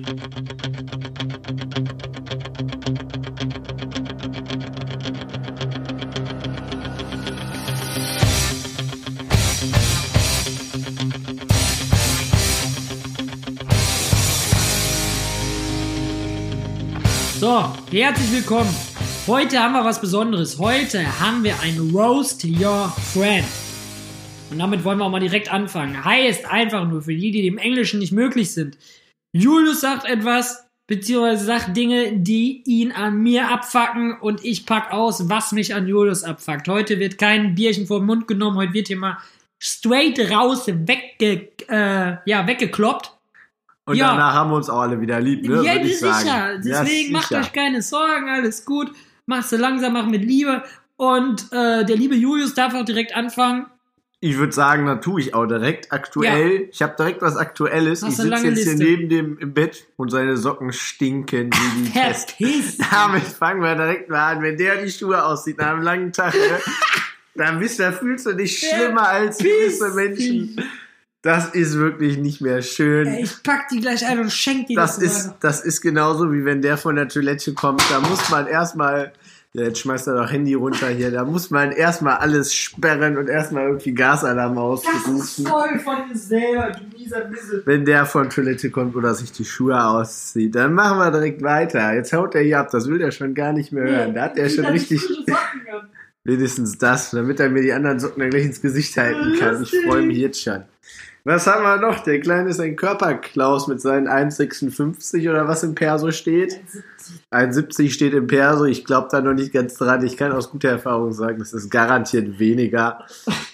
So, herzlich willkommen. Heute haben wir was Besonderes. Heute haben wir ein Roast Your Friend. Und damit wollen wir auch mal direkt anfangen. Heißt einfach nur für die, die dem Englischen nicht möglich sind. Julius sagt etwas, beziehungsweise sagt Dinge, die ihn an mir abfacken und ich pack aus, was mich an Julius abfuckt. Heute wird kein Bierchen vor den Mund genommen, heute wird hier mal straight raus wegge, äh, ja, weggekloppt. Und Ja. danach haben wir uns auch alle wieder lieb, ne? Ja, ich sicher. sagen. Deswegen ja, macht sicher. euch keine Sorgen, alles gut. Machst du langsam, mach mit Liebe. Und äh, der liebe Julius darf auch direkt anfangen. Ich würde sagen, da tue ich auch direkt aktuell. Ich habe direkt was Aktuelles. Ich sitze jetzt Liste. hier neben dem im Bett und seine Socken stinken wie die Pest. Damit fangen wir direkt mal an. Wenn der die Schuhe aussieht nach einem langen Tag, ne, dann bist, da fühlst du dich schlimmer als gewisse Menschen. Das ist wirklich nicht mehr schön. Ey, ich pack die gleich ein und schenk die Das das ist, das ist genauso wie wenn der von der Toilette kommt. Da muss man erstmal, ja, jetzt schmeißt er doch Handy runter hier, da muss man erstmal alles sperren und erstmal irgendwie Gasalarm Das ist ausrufen. voll von dir selber, du mieser Missel. Wenn der von Toilette kommt oder sich die Schuhe auszieht, dann machen wir direkt weiter. Jetzt haut er hier ab, das will der schon gar nicht mehr hören. Da hat er schon richtig, wenigstens das, damit er mir die anderen Socken dann gleich ins Gesicht halten kann. Ich freue mich jetzt schon. Was haben wir noch? Der Kleine ist ein Körperklaus mit seinen 1,56 oder was im Perso steht. 1,70 steht im Perso. Ich glaube da noch nicht ganz dran. Ich kann aus guter Erfahrung sagen, das ist garantiert weniger.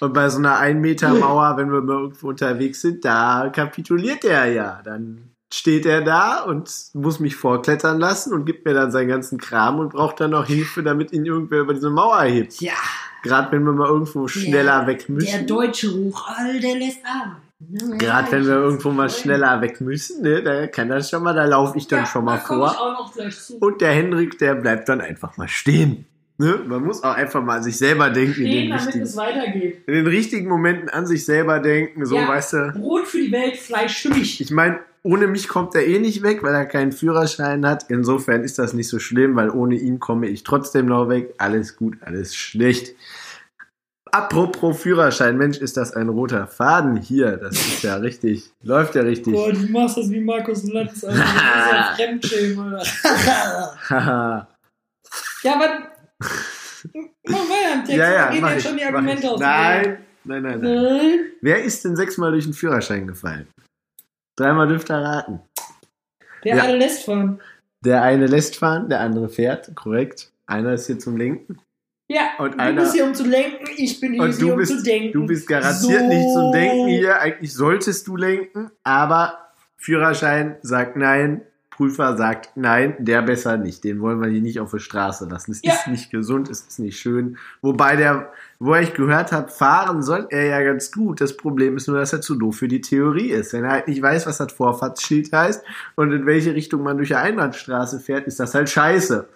Und bei so einer 1 Meter Mauer, wenn wir mal irgendwo unterwegs sind, da kapituliert er ja. Dann steht er da und muss mich vorklettern lassen und gibt mir dann seinen ganzen Kram und braucht dann noch Hilfe, damit ihn irgendwer über diese Mauer hebt. Ja, Gerade wenn wir mal irgendwo schneller der, weg der müssen. deutsche Ruch, all der lässt arbeiten. Ne? Gerade wenn wir irgendwo mal schneller weg müssen, ne, da kann das schon mal, da laufe ich dann Ja, schon mal da vor. Und der Hendrik, der bleibt dann einfach mal stehen. Ne? Man muss auch einfach mal an sich selber denken, in Stehen, den, damit richtigen, es weitergeht. in den richtigen Momenten an sich selber denken, so, Ja. weißt du. Brot für die Welt, Fleisch für mich. Ich meine, ohne mich kommt er eh nicht weg, weil er keinen Führerschein hat. Insofern ist das nicht so schlimm, weil ohne ihn komme ich trotzdem noch weg. Alles gut, alles schlecht. Apropos Führerschein, Mensch, ist das ein roter Faden hier. Das ist ja richtig, läuft ja richtig. Boah, du machst das wie Markus Lanz, Alter. Das ist ja Fremdschämen. Haha. ja, aber. Mach weiter im Text. ja, ja, da gehen ich, schon die Argumente aus. Nein, nein, nein, nein. Nein. Wer ist denn sechsmal durch den Führerschein gefallen? Dreimal dürft ihr raten. Der Ja. alle lässt fahren. Der eine lässt fahren, der andere fährt, korrekt. Einer ist hier zum Lenken. Ja, Und du einer- bist hier, um zu lenken, ich bin hier, du um bist, zu denken. du bist garantiert So. nicht zum Denken hier. Eigentlich solltest du lenken, aber Führerschein sagt nein, Prüfer sagt nein, der besser nicht. Den wollen wir hier nicht auf der Straße lassen. Es Ja. ist nicht gesund, es ist nicht schön. Wobei der, wo ich gehört habe, fahren soll er ja ganz gut. Das Problem ist nur, dass er zu doof für die Theorie ist. Wenn er halt nicht weiß, was das Vorfahrtsschild heißt und in welche Richtung man durch eine Einbahnstraße fährt, ist das halt scheiße.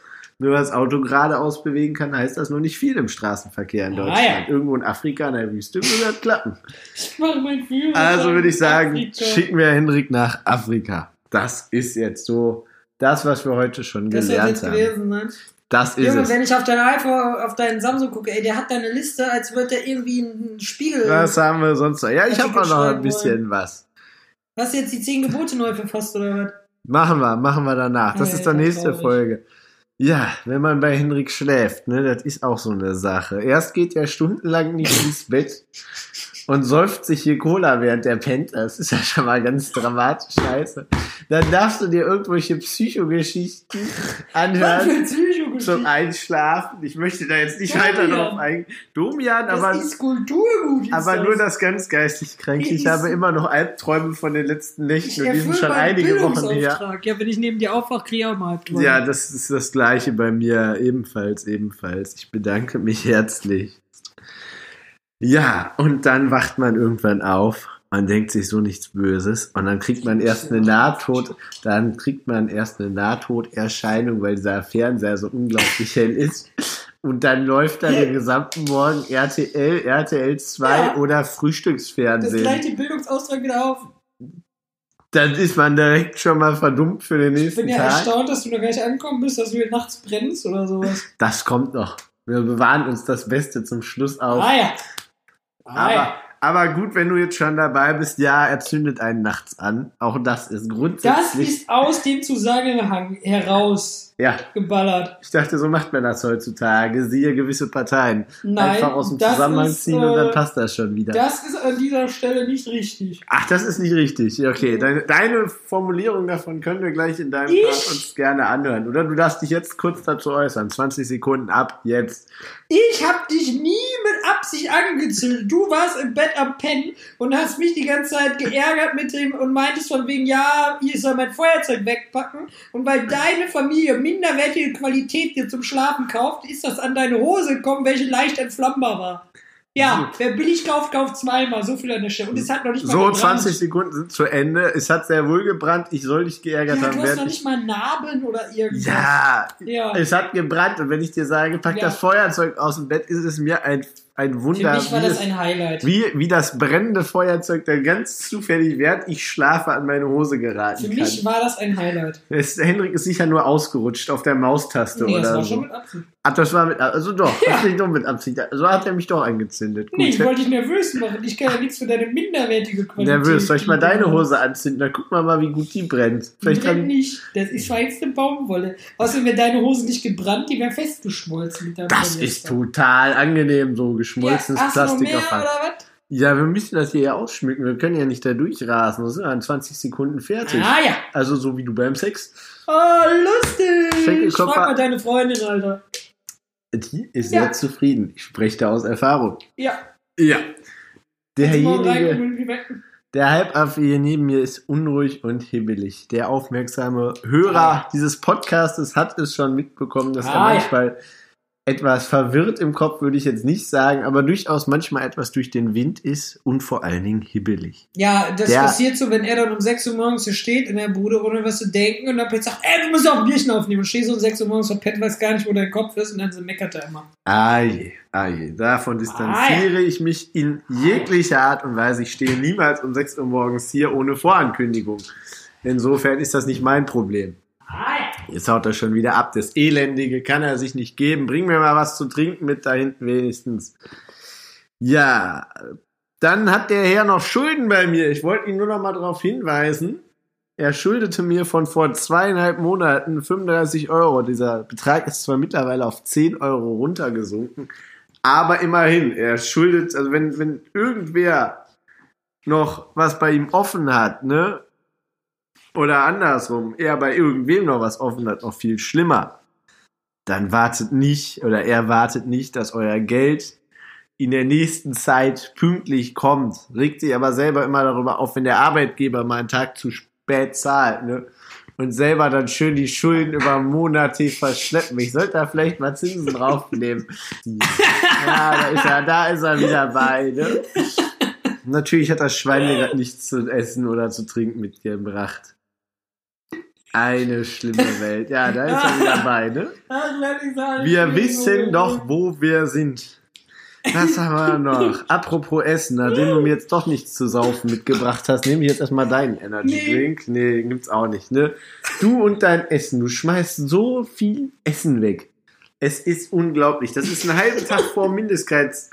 Nur das Auto geradeaus bewegen kann, heißt das noch nicht viel im Straßenverkehr in Ah, Deutschland. ja. Irgendwo in Afrika, in der Wüste, würde das klappen. Ich mach mein Führerschein. Also würde ich sagen, Afrika. schicken wir Hendrik nach Afrika. Das ist jetzt so das, was wir heute schon Das gelernt jetzt haben. gewesen sein. Das ist Junge, es. wenn ich auf dein iPhone, auf deinen Samsung gucke, ey, der hat deine Liste, als würde der irgendwie einen Spiegel. Was haben wir sonst noch? Ja, ich habe auch noch ein bisschen was. Hast du jetzt die zehn Gebote neu verfasst oder was? Machen wir, machen wir danach. Das Ja, ist dann ja, nächste traurig. Folge. Ja, wenn man bei Hendrik schläft, ne, das ist auch so eine Sache. Erst geht er stundenlang nicht ins Bett und säuft sich hier Cola, während er pennt. Das ist ja schon mal ganz dramatisch scheiße. Dann darfst du dir irgendwelche Psychogeschichten Was anhören. für ein Psychogeschichte. Zum Einschlafen. Ich möchte da jetzt nicht Domian. weiter drauf eingehen. Domian, Das aber, ist Kulturgut. aber das. nur das ganz geistig krank. Ich habe immer noch Albträume von den letzten Nächten und die sind schon einige Wochen her. Ja, wenn ich neben dir aufwache, kriege ich auch mal Albträume. Ja, das ist das gleiche bei mir ebenfalls, ebenfalls. Ich bedanke mich herzlich. Ja, und dann wacht man irgendwann auf. Man denkt sich so nichts Böses und dann kriegt man erst eine Nahtod, dann kriegt man erst eine Nahtoderscheinung, weil dieser Fernseher so unglaublich hell ist. Und dann läuft da den gesamten Morgen RTL, RTL 2 Ja. oder das Frühstücksfernsehen. gleicht den Bildungsauftrag wieder auf. Dann ist man direkt schon mal verdummt für den Ich nächsten bin ja Tag. erstaunt, dass du noch gar nicht angekommen bist, dass du hier nachts brennst oder sowas. Das kommt noch. Wir bewahren uns das Beste zum Schluss auf. Ah ja. Ah, ja. aber gut, wenn du jetzt schon dabei bist, ja, er zündet einen nachts an. Auch das ist Das grundsätzlich. ist aus dem Zusammenhang heraus ja, geballert. ich dachte, so macht man das heutzutage. Siehe gewisse Parteien. Nein, Einfach aus dem Zusammenhang ist, ziehen und dann äh, passt das schon wieder. Das ist an dieser Stelle nicht richtig. Ach, das ist nicht richtig. Okay, deine, deine Formulierung davon können wir gleich in deinem Ich? Part uns gerne anhören. Oder du darfst dich jetzt kurz dazu äußern. 20 Sekunden ab, jetzt. Ich hab dich nie mit Absicht angezündet. Du warst im Bett am Pennen und hast mich die ganze Zeit geärgert mit dem und meintest von wegen, ja, ich soll mein Feuerzeug wegpacken. Und weil deine Familie minderwertige Qualität dir zum Schlafen kauft, ist das an deine Hose gekommen, welche leicht entflammbar war. Ja, wer billig kauft, kauft zweimal. So viel an der Stelle. Und es hat noch nicht mal So, gebrannt. 20 Sekunden sind zu Ende. Es hat sehr wohl gebrannt. Ich soll dich geärgert Ja, haben. du hast noch ich- nicht mal Narben oder irgendwas. Ja, Ja. es hat gebrannt. Und wenn ich dir sage, pack Ja. das Feuerzeug aus dem Bett, ist es mir ein, ein Für Wunder, mich war wie, das es, ein Highlight. wie, wie das brennende Feuerzeug dann ganz zufällig, während ich schlafe, an meine Hose geraten Für kann. mich war das ein Highlight. Es, Hendrik ist sicher nur ausgerutscht auf der Maustaste Nee, das oder war so. schon mit Absicht. Ach, das war mit, also doch, das nicht nur mit Absicht. So hat er mich doch angezündet. Gut. Nee, ich wollte dich nervös machen. Ich kann ja nichts für deine minderwertige Qualität. Nervös. Soll ich mal deine Hose anzünden? Dann guck mal mal, wie gut die brennt. Die Vielleicht brennt dann, nicht. Das ist feinste Baumwolle. Außerdem wäre deine Hose nicht gebrannt, die wäre festgeschmolzen mit deinem das Polyester. ist total angenehm, so geschmolzenes ja, Plastik auf Hand. was? Ja, wir müssen das hier ja ausschmücken. Wir können ja nicht da durchrasen. Das sind dann 20 Sekunden fertig. Ah ja. Also so wie du beim Sex. Oh, lustig. Frag mal deine Freundin, Alter. Die ist Ja. sehr zufrieden. Ich spreche da aus Erfahrung. Ja. Ja. Derjenige, der Halbaffe hier neben mir ist unruhig und hibbelig. Der aufmerksame Hörer Ah. dieses Podcastes hat es schon mitbekommen, dass er Ah, ja. Etwas verwirrt im Kopf, würde ich jetzt nicht sagen, aber durchaus manchmal etwas durch den Wind ist und vor allen Dingen hibbelig. Ja, das Der- passiert so, wenn er dann um 6 Uhr morgens hier steht in der Bude, ohne was zu denken, und dann plötzlich sagt, ey, du musst auch ein Bierchen aufnehmen. Und stehst so um 6 Uhr morgens verpennt, weiß gar nicht, wo dein Kopf ist, und dann so meckert er immer. Ah je, ah je. Davon distanziere ich mich in jeglicher Art und Weise. Ich stehe niemals um 6 Uhr morgens hier ohne Vorankündigung. Insofern ist das nicht mein Problem. Jetzt haut er schon wieder ab. Das Elendige kann er sich nicht geben. Bring mir mal was zu trinken mit da hinten wenigstens. Ja, dann hat der Herr noch Schulden bei mir. Ich wollte ihn nur noch mal darauf hinweisen. Er schuldete mir von vor zweieinhalb Monaten 35 Euro. Dieser Betrag ist zwar mittlerweile auf 10 Euro runtergesunken, aber immerhin, er schuldet, also wenn, wenn irgendwer noch was bei ihm offen hat, ne, oder andersrum, er bei irgendwem noch was offen hat, noch viel schlimmer, dann wartet nicht oder er wartet nicht, dass euer Geld in der nächsten Zeit pünktlich kommt. Regt sich aber selber immer darüber auf, wenn der Arbeitgeber mal einen Tag zu spät zahlt, ne? Und selber dann schön die Schulden über Monate verschleppen. Ich sollte da vielleicht mal Zinsen draufnehmen. Ja, da ist er, da ist er wieder bei, ne? Natürlich hat das Schwein mir grad nichts zu essen oder zu trinken mitgebracht. Eine schlimme Welt. Ja, da ist er wieder bei, ne? Wir wissen doch, wo wir sind. Was haben wir noch? Apropos Essen, nachdem du mir jetzt doch nichts zu saufen mitgebracht hast, nehme ich jetzt erstmal deinen Energy Nee. Drink. Nee, gibt's auch nicht, ne? Du und dein Essen, du schmeißt so viel Essen weg. Es ist unglaublich. Das ist ein halber Tag vor Mindestkeits,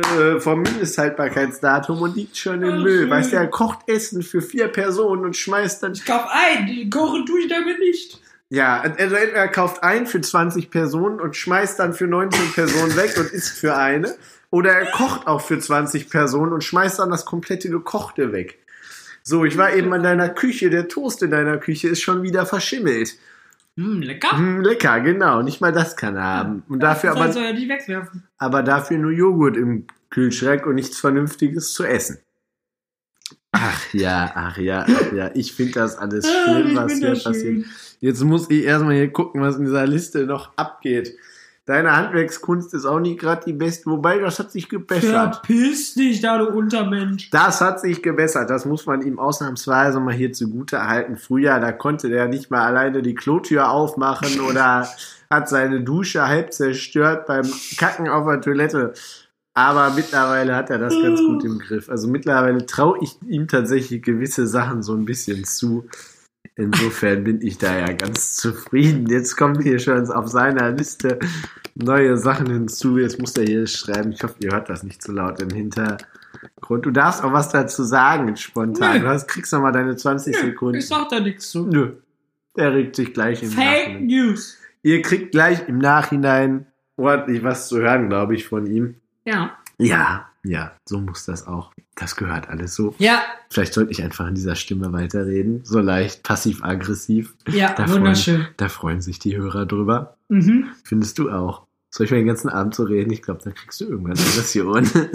äh, vor Mindesthaltbarkeitsdatum und liegt schon im Ach, Müll. schön. Weißt du, er kocht Essen für vier Personen und schmeißt dann Ich kauf ein, kochen tue ich damit nicht. ja, also entweder er kauft ein für 20 Personen und schmeißt dann für 19 Personen weg und isst für eine. Oder er kocht auch für 20 Personen und schmeißt dann das komplette Gekochte weg. So, ich war eben an deiner Küche. Der Toast in deiner Küche ist schon wieder verschimmelt. Hm, lecker. Hm, lecker, genau. Nicht mal das kann er haben. Und dafür das aber, soll er nicht wegwerfen. aber dafür nur Joghurt im Kühlschrank und nichts Vernünftiges zu essen. Ach ja, ach ja, ach ja. Ich finde das alles Ah, schlimm, was hier passiert. schön. Jetzt muss ich erstmal hier gucken, was in dieser Liste noch abgeht. Deine Handwerkskunst ist auch nicht gerade die beste, wobei das hat sich gebessert. Verpiss dich da, du Untermensch. Das hat sich gebessert, das muss man ihm ausnahmsweise mal hier zugute halten. Früher, da konnte der nicht mal alleine die Klotür aufmachen oder hat seine Dusche halb zerstört beim Kacken auf der Toilette. Aber mittlerweile hat er das ganz gut im Griff. Also mittlerweile traue ich ihm tatsächlich gewisse Sachen so ein bisschen zu. Insofern bin ich da ja ganz zufrieden. Jetzt kommt hier schon auf seiner Liste neue Sachen hinzu. Jetzt muss er hier schreiben. Ich hoffe, ihr hört das nicht zu laut im Hintergrund. Du darfst auch was dazu sagen, spontan. Nö. Du hast, kriegst noch mal deine 20 Sekunden. Ich sag da nichts zu. Nö. Der regt sich gleich im Fake Nachhinein. News. Ihr kriegt gleich im Nachhinein ordentlich was zu hören, glaube ich, von ihm. Ja. Ja, ja, so muss das auch. Das gehört alles so. Ja, Vielleicht sollte ich einfach in dieser Stimme weiterreden. So leicht passiv-aggressiv. ja, Da wunderschön. Freuen, da freuen sich die Hörer drüber. Mhm. Findest du auch? Soll ich mal den ganzen Abend so reden? Ich glaube, dann kriegst du irgendwann Aggression.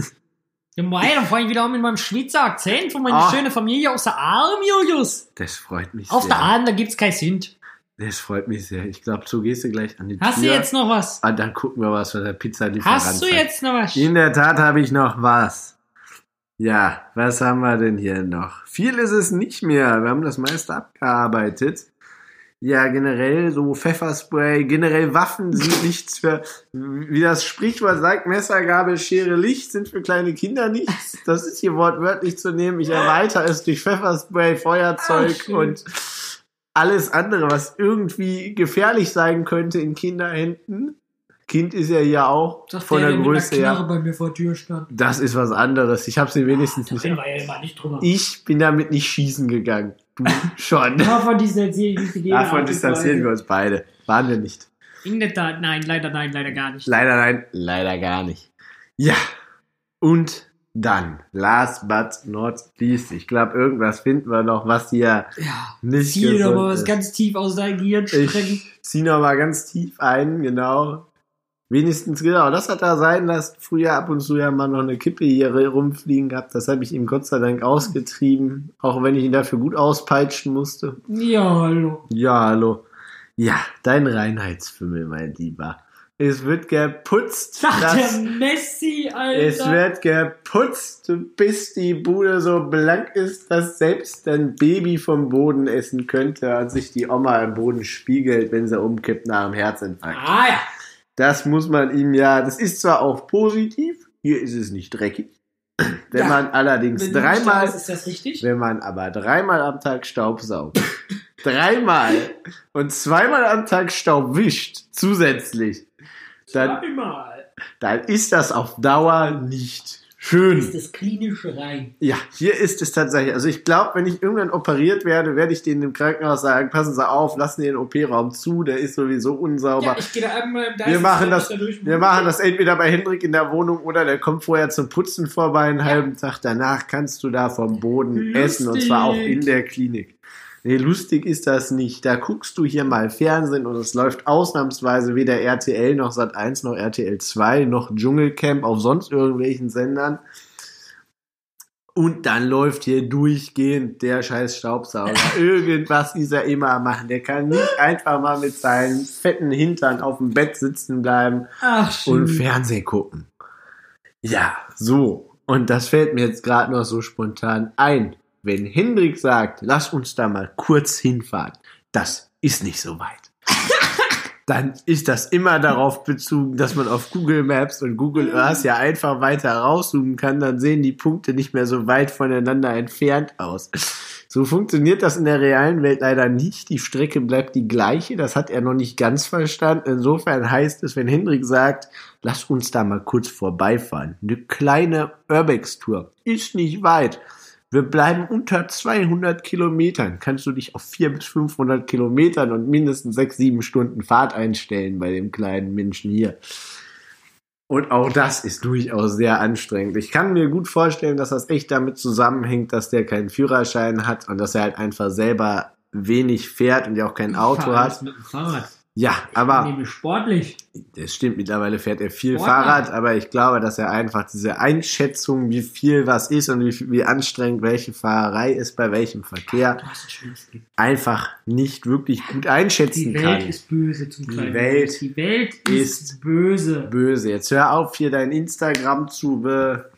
Ja, mei, dann fange ich wieder an mit meinem Schweizer Akzent von meiner Ah. schönen Familie aus der Arm, Julius. Das freut mich Auf sehr. der Arm, da gibt's kein Sünd. Das freut mich sehr. Ich glaube, so gehst du gleich an die Hast du Tür. jetzt noch was? Ah, dann gucken wir, was für der Pizzalieferant Hast du jetzt noch was? In der Tat habe ich noch was. Ja, was haben wir denn hier noch? Viel ist es nicht mehr. Wir haben das meiste abgearbeitet. Ja, generell so Pfefferspray, generell Waffen sind nichts für, wie das Sprichwort sagt, Messer, Gabel, Schere, Licht sind für kleine Kinder nichts. Das ist hier wortwörtlich zu nehmen. Ich erweitere es durch Pfefferspray, Feuerzeug schön. und alles andere, was irgendwie gefährlich sein könnte in Kinderhänden. Kind ist ja hier auch Sagt von der, der Größe her. Bei mir vor Tür stand. Das ist was anderes. Ich habe sie wenigstens Da nicht. ja nicht. Ich bin damit nicht schießen gegangen. Du schon. Davon distanziere ich mich in jeder Davon distanzieren wir uns beide. Waren wir nicht. In der Tat, nein, leider nein, leider gar nicht. Leider nein, leider gar nicht. Ja. Und dann, last but not least, ich glaube, irgendwas finden wir noch, was hier Ja. nicht Zieh gesund mal was ist. ganz tief aus deinem Gehirn strecken. Ich zieh noch mal ganz tief ein, genau. Wenigstens, genau, das hat er sein lassen. Früher ab und zu ja mal noch eine Kippe hier rumfliegen gehabt. Das habe ich ihm Gott sei Dank ausgetrieben. Auch wenn ich ihn dafür gut auspeitschen musste. Ja, hallo. Ja, hallo. Ja, dein Reinheitsfimmel, mein Lieber. Es wird geputzt. Sagt der Messi, Alter. es wird geputzt, bis die Bude so blank ist, dass selbst ein Baby vom Boden essen könnte und sich die Oma im Boden spiegelt, wenn sie umkippt nach einem Herzinfarkt. ah ja. Das muss man ihm ja, das ist zwar auch positiv, hier ist es nicht dreckig. Wenn Ja, man allerdings Wenn dreimal, staubst, ist das richtig? wenn man aber dreimal am Tag Staub saugt, dreimal und zweimal am Tag Staub wischt, zusätzlich, dann, Zweimal. dann ist das auf Dauer nicht schön. Ist das klinische rein. Ja, hier ist es tatsächlich. Also ich glaube, wenn ich irgendwann operiert werde, werde ich denen im Krankenhaus sagen, passen Sie auf, lassen Sie den OP-Raum zu, der ist sowieso unsauber. Ja, ich gehe da einmal da wir machen das, da wir machen das entweder bei Hendrik in der Wohnung oder der kommt vorher zum Putzen vorbei, einen halben Tag danach kannst du da vom Boden Lustig. essen und zwar auch in der Klinik. Nee, lustig ist das nicht. Da guckst du hier mal Fernsehen und es läuft ausnahmsweise weder RTL noch Sat1 noch RTL 2 noch Dschungelcamp auf sonst irgendwelchen Sendern. Und dann läuft hier durchgehend der scheiß Staubsauger. Irgendwas ist er immer am machen. Der kann nicht einfach mal mit seinen fetten Hintern auf dem Bett sitzen bleiben Ach, und Fernsehen gucken. Ja, so. Und das fällt mir jetzt gerade noch so spontan ein. Wenn Hendrik sagt, lass uns da mal kurz hinfahren, das ist nicht so weit. Dann ist das immer darauf bezogen, dass man auf Google Maps und Google Earth ja einfach weiter rauszoomen kann, dann sehen die Punkte nicht mehr so weit voneinander entfernt aus. So funktioniert das in der realen Welt leider nicht. Die Strecke bleibt die gleiche. Das hat er noch nicht ganz verstanden. Insofern heißt es, wenn Hendrik sagt, lass uns da mal kurz vorbeifahren. Eine kleine Urbex-Tour. Ist nicht weit. Wir bleiben unter 200 Kilometern. Kannst du dich auf 400 bis 500 Kilometern und mindestens 6, 7 Stunden Fahrt einstellen bei dem kleinen Menschen hier. Und auch das ist durchaus sehr anstrengend. Ich kann mir gut vorstellen, dass das echt damit zusammenhängt, dass der keinen Führerschein hat und dass er halt einfach selber wenig fährt und ja auch kein Auto hat. mit dem Fahrrad. Ja, aber Nämlich sportlich. das stimmt, mittlerweile fährt er viel Sportler. Fahrrad, aber ich glaube, dass er einfach diese Einschätzung, wie viel was ist und wie, wie anstrengend welche Fahrerei ist bei welchem Verkehr, ein einfach nicht wirklich gut einschätzen Die Welt kann. ist böse zum Die kleinen Welt. Die Welt ist ist, böse. Böse. Jetzt hör auf, hier dein Instagram zu beballern.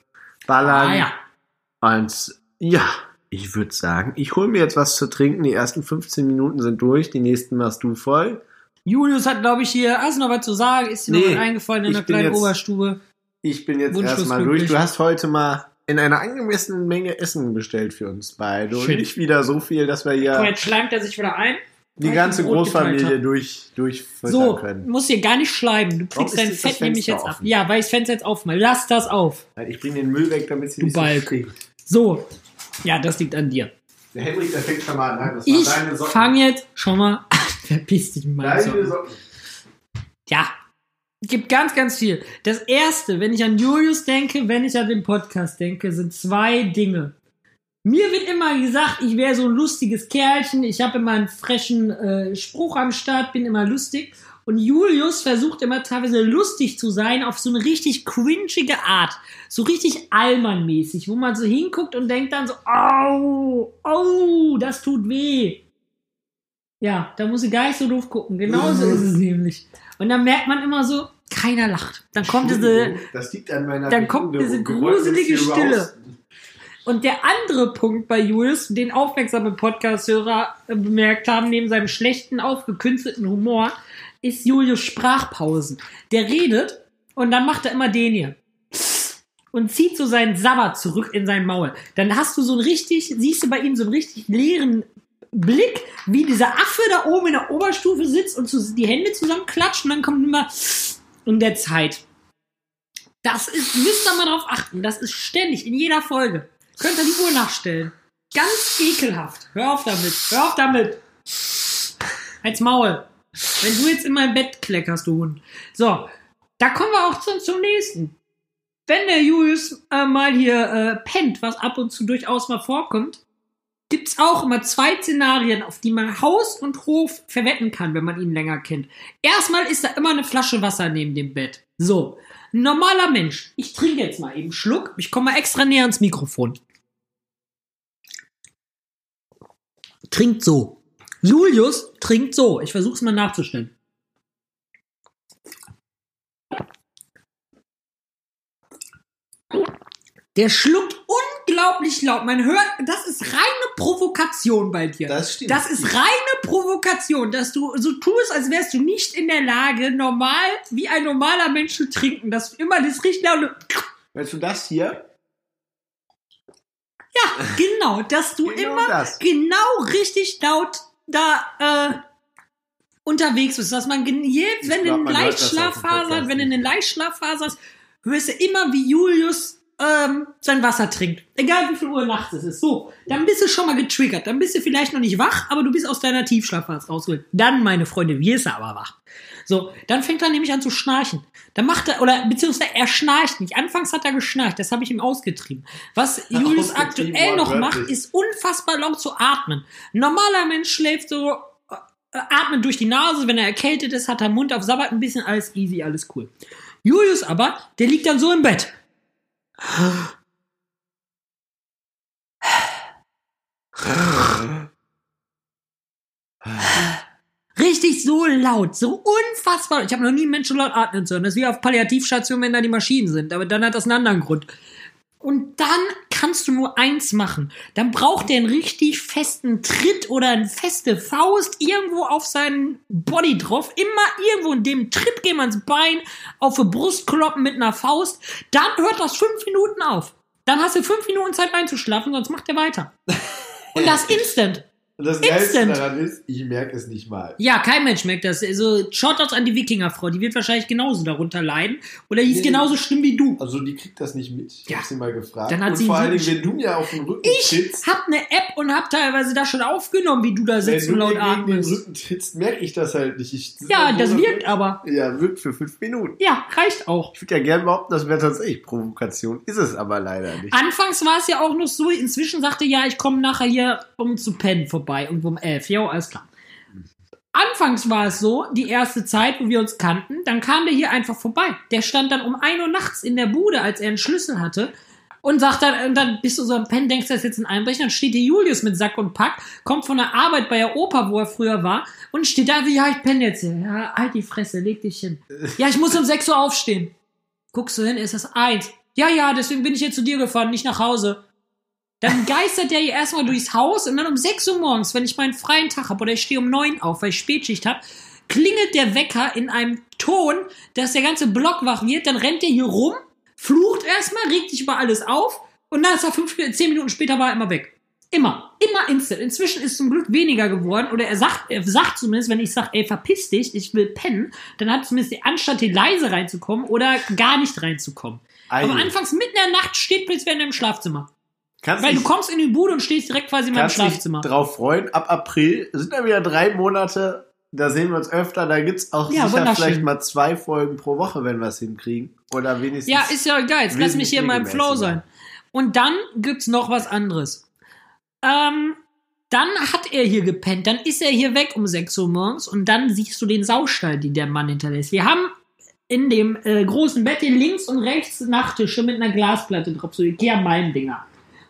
Ah ja. Und ja, ich würde sagen, ich hole mir jetzt was zu trinken. Die ersten 15 Minuten sind durch, die nächsten machst du voll. Julius hat, glaube ich, hier, hast du noch was zu sagen? Ist dir Nee, noch was eingefallen in der kleinen jetzt- Oberstube? Ich bin jetzt erstmal durch. Du hast heute mal in einer angemessenen Menge Essen bestellt für uns beide. Und nicht wieder so viel, dass wir hier jetzt schleimt er sich wieder ein. die ganze Großfamilie durch, durchfüttern So, können. musst hier gar nicht schleimen. Du kriegst dein Fett nämlich jetzt ab. Ja, weil ich das Fenster jetzt aufmache. Lass das auf. Ich bringe den Müll weg, damit sie Du nicht so. So. Ja, das liegt an dir. Der Henrik, der fängt schon mal an. Das Ich fange jetzt schon mal an. Verpiss dich meinen Deine Socken. Socken. Ja. Gibt ganz, ganz viel. Das erste, wenn ich an Julius denke, wenn ich an den Podcast denke, sind zwei Dinge. Mir wird immer gesagt, ich wäre so ein lustiges Kerlchen. Ich habe immer einen frechen äh, Spruch am Start, bin immer lustig. Und Julius versucht immer teilweise lustig zu sein auf so eine richtig cringige Art. So richtig Allmann-mäßig, wo man so hinguckt und denkt dann so, au, au, das tut weh. Ja, da muss ich gar nicht so doof gucken. Genauso ist es nämlich. Und dann merkt man immer so, keiner lacht. Dann kommt diese, Das liegt an meiner dann kommt diese gruselige Stille. Und der andere Punkt bei Julius, den aufmerksame Podcast-Hörer bemerkt haben, neben seinem schlechten, aufgekünstelten Humor, ist Julius Sprachpausen. Der redet und dann macht er immer den hier. Und zieht so seinen Sabber zurück in sein Maul. Dann hast du so einen richtig, siehst du bei ihm so einen richtig leeren Blick, wie dieser Affe da oben in der Oberstufe sitzt und die Hände zusammenklatscht und dann kommt immer in der Zeit. Das ist, müsst ihr mal drauf achten. Das ist ständig, in jeder Folge. Könnt ihr die Uhr nachstellen. Ganz ekelhaft. Hör auf damit. Hör auf damit. Als Maul. Wenn du jetzt in mein Bett kleckerst, du Hund. So, da kommen wir auch zum, zum nächsten. Wenn der Julius äh, mal hier äh, pennt, was ab und zu durchaus mal vorkommt, gibt's auch immer zwei Szenarien, auf die man Haus und Hof verwetten kann, wenn man ihn länger kennt. Erstmal ist da immer eine Flasche Wasser neben dem Bett. So, ein normaler Mensch. Ich trinke jetzt mal eben einen Schluck. Ich komme mal extra näher ans Mikrofon. Trinkt so. Julius trinkt so. Ich versuche es mal nachzustellen. Der schluckt unglaublich laut. Man hört, das ist reine Provokation bei dir. Das stimmt. Das ist reine Provokation, dass du so tust, als wärst du nicht in der Lage, normal, wie ein normaler Mensch zu trinken. Dass du immer das richtig laut. Weißt du das hier? Ja, genau, dass du Genau immer das. genau richtig laut da äh, unterwegs bist. Dass man, je, wenn du eine Leichtschlafphase hast, wenn du eine Leichtschlafphase hast, hörst du immer, wie Julius ähm, sein Wasser trinkt. Egal wie viel Uhr nachts es ist. So, dann bist du schon mal getriggert. Dann bist du vielleicht noch nicht wach, aber du bist aus deiner Tiefschlafphase rausgeholt. Dann, meine Freunde, wirst du aber wach. So, dann fängt er nämlich an zu schnarchen. Dann macht er, oder beziehungsweise er schnarcht nicht. Anfangs hat er geschnarcht, das habe ich ihm ausgetrieben. Was Julius Ausgetrieben, aktuell noch macht, ist unfassbar laut zu atmen. Ein normaler Mensch schläft so, äh, atmet durch die Nase, wenn er erkältet ist, hat er Mund auf Sabbat, ein bisschen alles easy, alles cool. Julius aber, der liegt dann so im Bett. Richtig so laut, so unfassbar. Ich habe noch nie einen Menschen laut atmen hören. Das ist wie auf Palliativstation, wenn da die Maschinen sind. Aber dann hat das einen anderen Grund. Und dann kannst du nur eins machen. Dann braucht er einen richtig festen Tritt oder eine feste Faust irgendwo auf seinen Body drauf. Immer irgendwo in dem Tritt gehen wir ins Bein, auf die Brust kloppen mit einer Faust. Dann hört das fünf Minuten auf. Dann hast du fünf Minuten Zeit einzuschlafen, sonst macht er weiter. Und das instant. Und das Geilste Instant. daran ist, ich merke es nicht mal. Ja, kein Mensch merkt das. Also, Shoutouts an die Wikingerfrau. Die wird wahrscheinlich genauso darunter leiden. Oder die ist Nee. genauso schlimm wie du. Also die kriegt das nicht mit. Ich Ja. hab sie mal gefragt. Dann hat und sie vor Dingen, wenn du mir auf den Rücken Ich trittst, hab eine App und hab teilweise das schon aufgenommen, wie du da wenn sitzt du und mir laut gegen den atmest. Rücken trittst, merke ich das halt nicht. Ich, Ja, das wirkt aber. Ja, wirkt für fünf Minuten. Ja, reicht auch. Ich würde ja gerne behaupten, das wäre tatsächlich Provokation. Ist es aber leider nicht. Anfangs war es ja auch noch so, inzwischen sagte ja, ich komme nachher hier, um zu pennen vorbei, irgendwo um elf. Ja, alles klar. Anfangs war es so, die erste Zeit, wo wir uns kannten, dann kam der hier einfach vorbei. Der stand dann um 1 Uhr nachts in der Bude, als er einen Schlüssel hatte. Und sagt dann, und dann bist du so am Pennen, denkst, das ist jetzt ein Einbrecher, dann steht hier Julius mit Sack und Pack, kommt von der Arbeit bei der Oper, wo er früher war, und steht da wie, ja, ich penne jetzt hier. Ja, halt die Fresse, leg dich hin. Ja, ich muss um 6 Uhr aufstehen. Guckst du hin, ist das eins. Ja, ja, deswegen bin ich jetzt zu dir gefahren, nicht nach Hause. Dann geistert der hier erstmal durchs Haus und dann um 6 Uhr morgens, wenn ich meinen freien Tag habe oder ich stehe um 9 auf, weil ich Spätschicht habe, klingelt der Wecker in einem Ton, dass der ganze Block wach wird, dann rennt der hier rum, flucht erstmal, regt sich über alles auf und dann ist er fünf, zehn Minuten später war er immer weg. Immer. Immer instant. Inzwischen ist zum Glück weniger geworden. Oder er sagt, er sagt zumindest, wenn ich sage, ey, verpiss dich, ich will pennen, dann hat zumindest die Anstatt hier leise reinzukommen oder gar nicht reinzukommen. Ei. Aber anfangs mitten in der Nacht steht plötzlich wer in deinem Schlafzimmer. Kannst Weil du kommst in die Bude und stehst direkt quasi in meinem kannst dich Schlafzimmer. drauf freuen. Ab April sind da wieder drei Monate. Da sehen wir uns öfter. Da gibt's auch Ja, sicher vielleicht mal zwei Folgen pro Woche, wenn wir es hinkriegen. Oder wenigstens. Ja, ist ja egal. Jetzt lass mich hier in meinem Flow sein. Und dann gibt's noch was anderes. Ähm, dann hat er hier gepennt. Dann ist er hier weg um 6 Uhr morgens und dann siehst du den Saustall, den der Mann hinterlässt. Wir haben in dem äh, großen Bett hier links und rechts Nachttische mit einer Glasplatte drauf, so Ikea Malmdinger.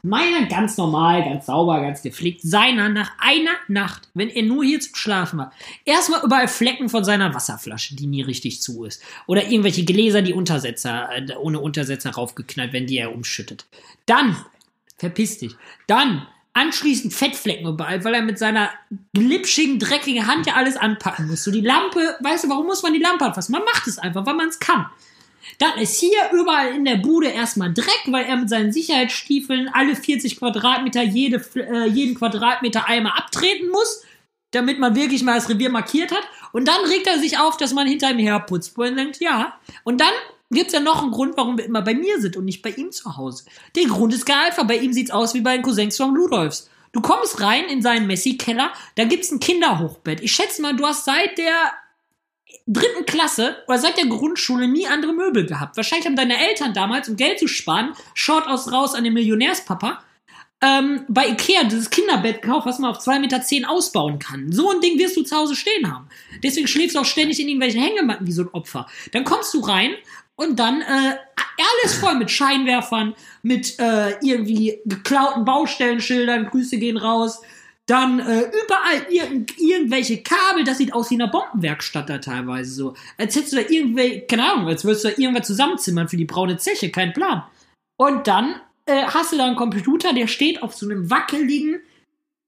Meiner ganz normal, ganz sauber, ganz gepflegt. Seiner nach einer Nacht, wenn er nur hier zum Schlafen war, erstmal überall Flecken von seiner Wasserflasche, die nie richtig zu ist. Oder irgendwelche Gläser, die Untersetzer, äh, ohne Untersetzer raufgeknallt, wenn die er umschüttet. Dann, verpiss dich. Dann, anschließend Fettflecken überall, weil er mit seiner glitschigen, dreckigen Hand ja alles anpacken muss. So die Lampe, weißt du, warum muss man die Lampe anfassen? Man macht es einfach, weil man es kann. Dann ist hier überall in der Bude erstmal Dreck, weil er mit seinen Sicherheitsstiefeln alle 40 Quadratmeter jede, äh, jeden Quadratmeter einmal abtreten muss, damit man wirklich mal das Revier markiert hat. Und dann regt er sich auf, dass man hinter ihm herputzt, wo er denkt, ja. Und dann gibt's ja noch einen Grund, warum wir immer bei mir sind und nicht bei ihm zu Hause. Der Grund ist gar einfach, bei ihm sieht's aus wie bei den Cousins von Ludolfs. Du kommst rein in seinen Messi-Keller, da gibt's ein Kinderhochbett. Ich schätze mal, du hast seit der dritten Klasse oder seit der Grundschule nie andere Möbel gehabt. Wahrscheinlich haben deine Eltern damals, um Geld zu sparen, Short aus raus an den Millionärspapa, ähm, bei Ikea dieses Kinderbett gekauft, was man auf 2,10 Meter ausbauen kann. So ein Ding wirst du zu Hause stehen haben. Deswegen schläfst du auch ständig in irgendwelchen Hängematten wie so ein Opfer. Dann kommst du rein und dann äh, alles voll mit Scheinwerfern, mit äh, irgendwie geklauten Baustellenschildern, Grüße gehen raus. Dann äh, überall irgend, irgendwelche Kabel, das sieht aus wie in einer Bombenwerkstatt da teilweise so. Als hättest du da irgendwelche, keine Ahnung, als würdest du da irgendwas zusammenzimmern für die braune Zeche, kein Plan. Und dann äh, hast du da einen Computer, der steht auf so einem wackeligen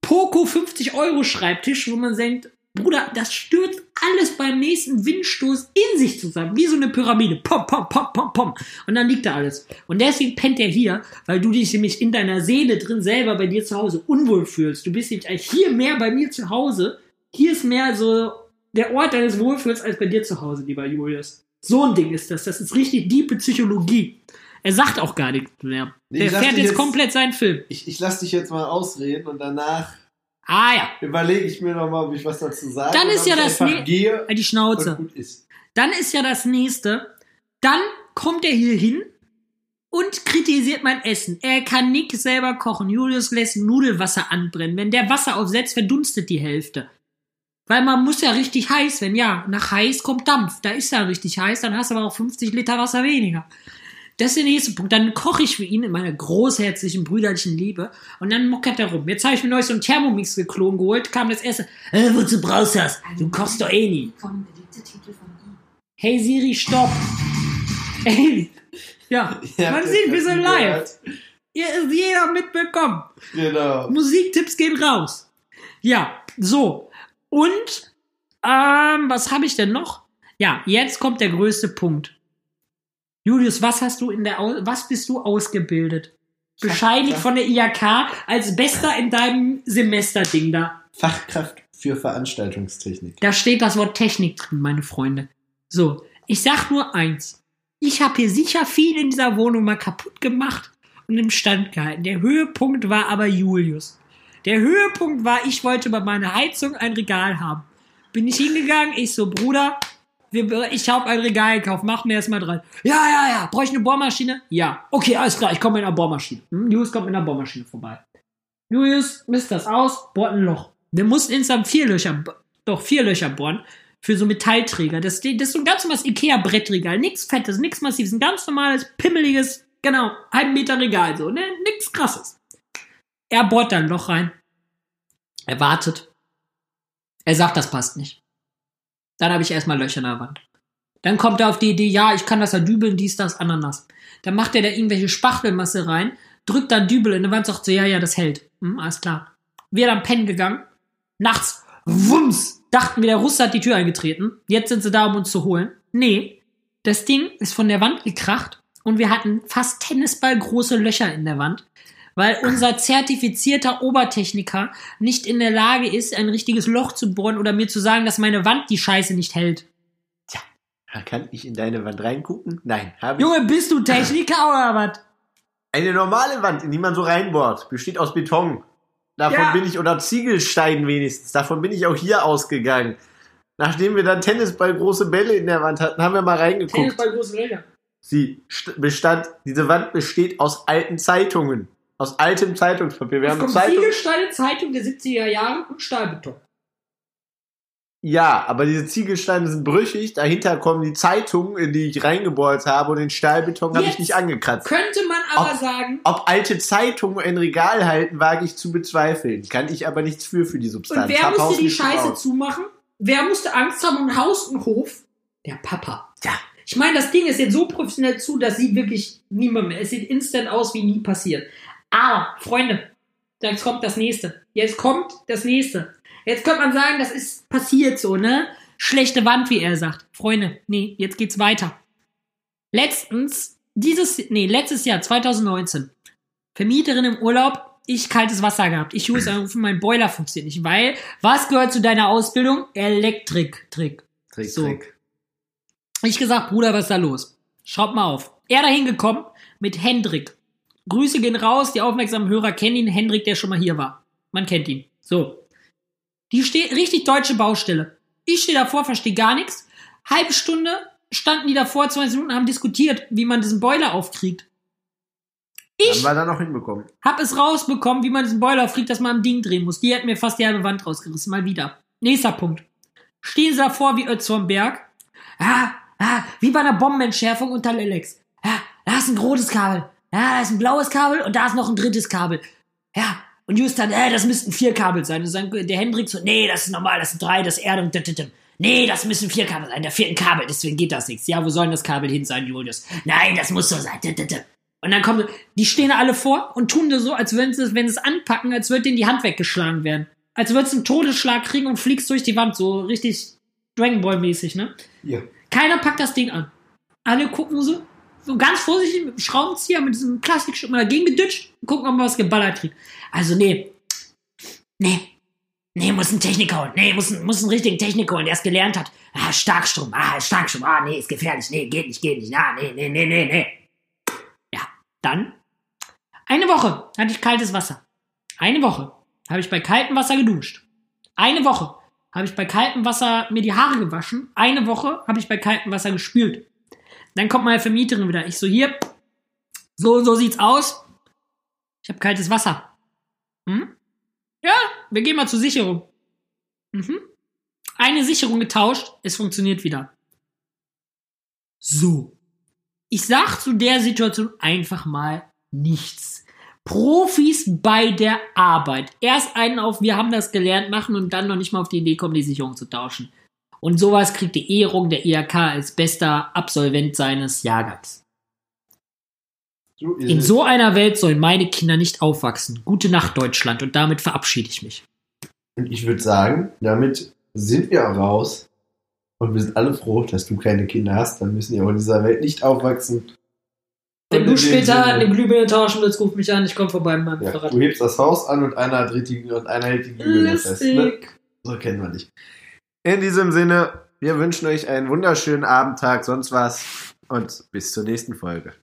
Poco 50 Euro Schreibtisch, wo man denkt, Bruder, das stürzt alles beim nächsten Windstoß in sich zusammen, wie so eine Pyramide. Pom, pom, pom, pom, pom. Und dann liegt da alles. Und deswegen pennt er hier, weil du dich nämlich in deiner Seele drin selber bei dir zu Hause unwohl fühlst. Du bist nämlich eigentlich hier mehr bei mir zu Hause. Hier ist mehr so der Ort deines Wohlfühls als bei dir zu Hause, lieber Julius. So ein Ding ist das. Das ist richtig diepe Psychologie. Er sagt auch gar nichts mehr. Nee, lass fährt jetzt jetzt- komplett seinen Film. Ich, ich lasse dich jetzt mal ausreden und danach Ah ja, überlege ich mir nochmal, ob ich was dazu sage. Dann ist ja das ne- gehe die Schnauze. ist. Dann ist ja das nächste. Dann kommt er hier hin und kritisiert mein Essen. Er kann nix selber kochen. Julius lässt Nudelwasser anbrennen. Wenn der Wasser aufsetzt, verdunstet die Hälfte. Weil man muss ja richtig heiß, wenn ja, nach heiß kommt Dampf. Da ist ja richtig heiß, dann hast du aber auch 50 Liter Wasser weniger. Das ist der nächste Punkt. Dann koche ich für ihn in meiner großherzlichen, brüderlichen Liebe. Und dann mockert er rum. Jetzt habe ich mir neulich so einen Thermomix geklon geholt. Kam das erste. Äh, wozu brauchst du das? Du kochst doch eh nie. Kommen beliebte Titel von ihm. Hey Siri, stopp. Ey. Ja, Ihr man sieht, wir sind live. Hier ist jeder mitbekommen. Genau. Musiktipps gehen raus. Ja, so. Und, ähm, was habe ich denn noch? Ja, jetzt kommt der größte Punkt. Julius, was hast du in der, Au was bist du ausgebildet? Bescheinigt von der IHK als Bester in deinem Semesterding da. Fachkraft für Veranstaltungstechnik. Da steht das Wort Technik drin, meine Freunde. So, ich sag nur eins. Ich habe hier sicher viel in dieser Wohnung mal kaputt gemacht und im Stand gehalten. Der Höhepunkt war aber Julius. Der Höhepunkt war, ich wollte bei meiner Heizung ein Regal haben. Bin ich hingegangen, ich so, Bruder, ich habe ein Regal gekauft, mach mir erstmal dran. Ja, ja, ja, brauche ich eine Bohrmaschine? Ja. Okay, alles klar, ich komme mit einer Bohrmaschine. Hm, Julius kommt mit einer Bohrmaschine vorbei. Julius misst das aus, bohrt ein Loch. Wir mussten insgesamt vier Löcher, doch vier Löcher bohren für so Metallträger. Das, das ist so ein ganz normales Ikea-Brettregal. Nichts Fettes, nichts Massives. Ein ganz normales, pimmeliges, genau, halben Meter Regal. So, ne? Nichts Krasses. Er bohrt da ein Loch rein. Er wartet. Er sagt, das passt nicht. Dann habe ich erstmal Löcher in der Wand. Dann kommt er auf die Idee, ja, ich kann das ja dübeln, dies, das, Ananas. Dann macht er da irgendwelche Spachtelmasse rein, drückt dann Dübel in die Wand, sagt so, ja, ja, das hält. Hm, alles klar. Wir dann pennen gegangen. Nachts, wumms, dachten wir, der Russe hat die Tür eingetreten. Jetzt sind sie da, um uns zu holen. Nee, das Ding ist von der Wand gekracht und wir hatten fast Tennisballgroße Löcher in der Wand, weil unser zertifizierter Obertechniker nicht in der Lage ist, ein richtiges Loch zu bohren oder mir zu sagen, dass meine Wand die Scheiße nicht hält. Kann ich in deine Wand reingucken? Nein, habe ich. Junge, bist du Techniker oder was? Eine normale Wand, in die man so reinbohrt, besteht aus Beton. Davon Ja. bin ich, oder Ziegelstein wenigstens, davon bin ich auch hier ausgegangen. Nachdem wir dann Tennisball große Bälle in der Wand hatten, haben wir mal reingeguckt. Tennisballgroße Löcher. Sie st- bestand, diese Wand besteht aus alten Zeitungen. Aus altem Zeitungspapier. Wir Es haben kommt Zeitungen. Ziegelsteine, Zeitung der 70er Jahre und Stahlbeton. Ja, aber diese Ziegelsteine sind brüchig. Dahinter kommen die Zeitungen, in die ich reingebohrt habe und den Stahlbeton habe ich nicht angekratzt. Könnte man aber Ob- sagen, Ob alte Zeitungen ein Regal halten, wage ich zu bezweifeln. Kann ich aber nichts für für die Substanz. und wer Hab musste die Scheiße gebaut. zumachen? Wer musste Angst haben um Haus und Hof? Der Papa. Ja. Ich meine, das Ding ist jetzt so professionell zu, das sieht wirklich niemand mehr. Es sieht instant aus, wie nie passiert. Aber, Freunde, jetzt kommt das nächste. Jetzt kommt das nächste. Jetzt könnte man sagen, das ist passiert so, ne? Schlechte Wand, wie er sagt. Freunde, nee, jetzt geht's weiter. Letztens, dieses, nee, letztes Jahr, 2019, Vermieterin im Urlaub, ich kaltes Wasser gehabt. Ich Jungs anrufen, mein Boiler funktioniert nicht, weil, was gehört zu deiner Ausbildung? Elektrik-Trick. Trick, So. Trick. Ich gesagt, Bruder, was ist da los? Schaut mal auf. Er dahin gekommen mit Hendrik. Grüße gehen raus, die aufmerksamen Hörer kennen ihn. Hendrik, der schon mal hier war. Man kennt ihn. So. Die steht richtig deutsche Baustelle. Ich stehe davor, verstehe gar nichts. Halbe Stunde standen die davor, 20 Minuten, haben diskutiert, wie man diesen Boiler aufkriegt. Haben Ich wir da noch hinbekommen. hab es rausbekommen, wie man diesen Boiler aufkriegt, dass man am Ding drehen muss. Die hat mir fast die halbe Wand rausgerissen. Mal wieder. Nächster Punkt. Stehen sie davor wie Ötz vom Berg. Ja, ja, wie bei einer Bombenentschärfung unter Lelex. Ja, da ist ein rotes Kabel. Ja, da ist ein blaues Kabel und da ist noch ein drittes Kabel. Ja, und Justan, äh, das müssten vier Kabel sein. Und dann der Hendrik so, nee, das ist normal, das sind drei, das ist Erde und tütütüm. Nee, das müssen vier Kabel sein, der vierten Kabel, deswegen geht das nichts. Ja, wo soll denn das Kabel hin sein, Julius? Nein, das muss so sein. tütütüm. Und dann kommen, die stehen da alle vor und tun das so, als würden sie, wenn sie es anpacken, als würde denen die Hand weggeschlagen werden. Als würdest du einen Todesschlag kriegen und fliegst durch die Wand, so richtig Dragon Ball mäßig, ne? Ja. Keiner packt das Ding an. Alle gucken so, so ganz vorsichtig mit dem Schraubenzieher, mit diesem Plastikstück mal dagegen gedütscht und gucken, ob man was geballert kriegt. Also, nee. Nee. Nee, muss ein Techniker holen. Nee, muss, muss einen richtigen Techniker holen, der es gelernt hat. Ah, Starkstrom. Ah, Starkstrom. Ah, nee, ist gefährlich. Nee, geht nicht, geht nicht. Ah, nee, nee, nee, nee, nee. Ja, dann. Eine Woche hatte ich kaltes Wasser. Eine Woche habe ich bei kaltem Wasser geduscht. Eine Woche habe ich bei kaltem Wasser mir die Haare gewaschen. Eine Woche habe ich bei kaltem Wasser gespült. Dann kommt meine Vermieterin wieder. Ich so, hier, so und so sieht's aus. Ich habe kaltes Wasser. Hm? Ja, wir gehen mal zur Sicherung. Mhm. Eine Sicherung getauscht, es funktioniert wieder. So. Ich sag zu der Situation einfach mal nichts. Profis bei der Arbeit. Erst einen auf, wir haben das gelernt machen und dann noch nicht mal auf die Idee kommen, die Sicherung zu tauschen. Und sowas kriegt die Ehrung der IHK als bester Absolvent seines Jahrgangs. So In so einer Welt sollen meine Kinder nicht aufwachsen. Gute Nacht, Deutschland. Und damit verabschiede ich mich. Und ich würde sagen, damit sind wir auch raus. Und wir sind alle froh, dass du keine Kinder hast. Dann müssen die auch in dieser Welt nicht aufwachsen. Wenn du später eine Glühbirne tauschen willst, ruf mich an. Ich komme vorbei mit meinem Ja, Fahrrad. du hebst das Haus an und einer, dreht die, und einer hält die Glühbirne fest. Ne? So kennen wir dich. In diesem Sinne, wir wünschen euch einen wunderschönen Abend, Tag, sonst was. Und bis zur nächsten Folge.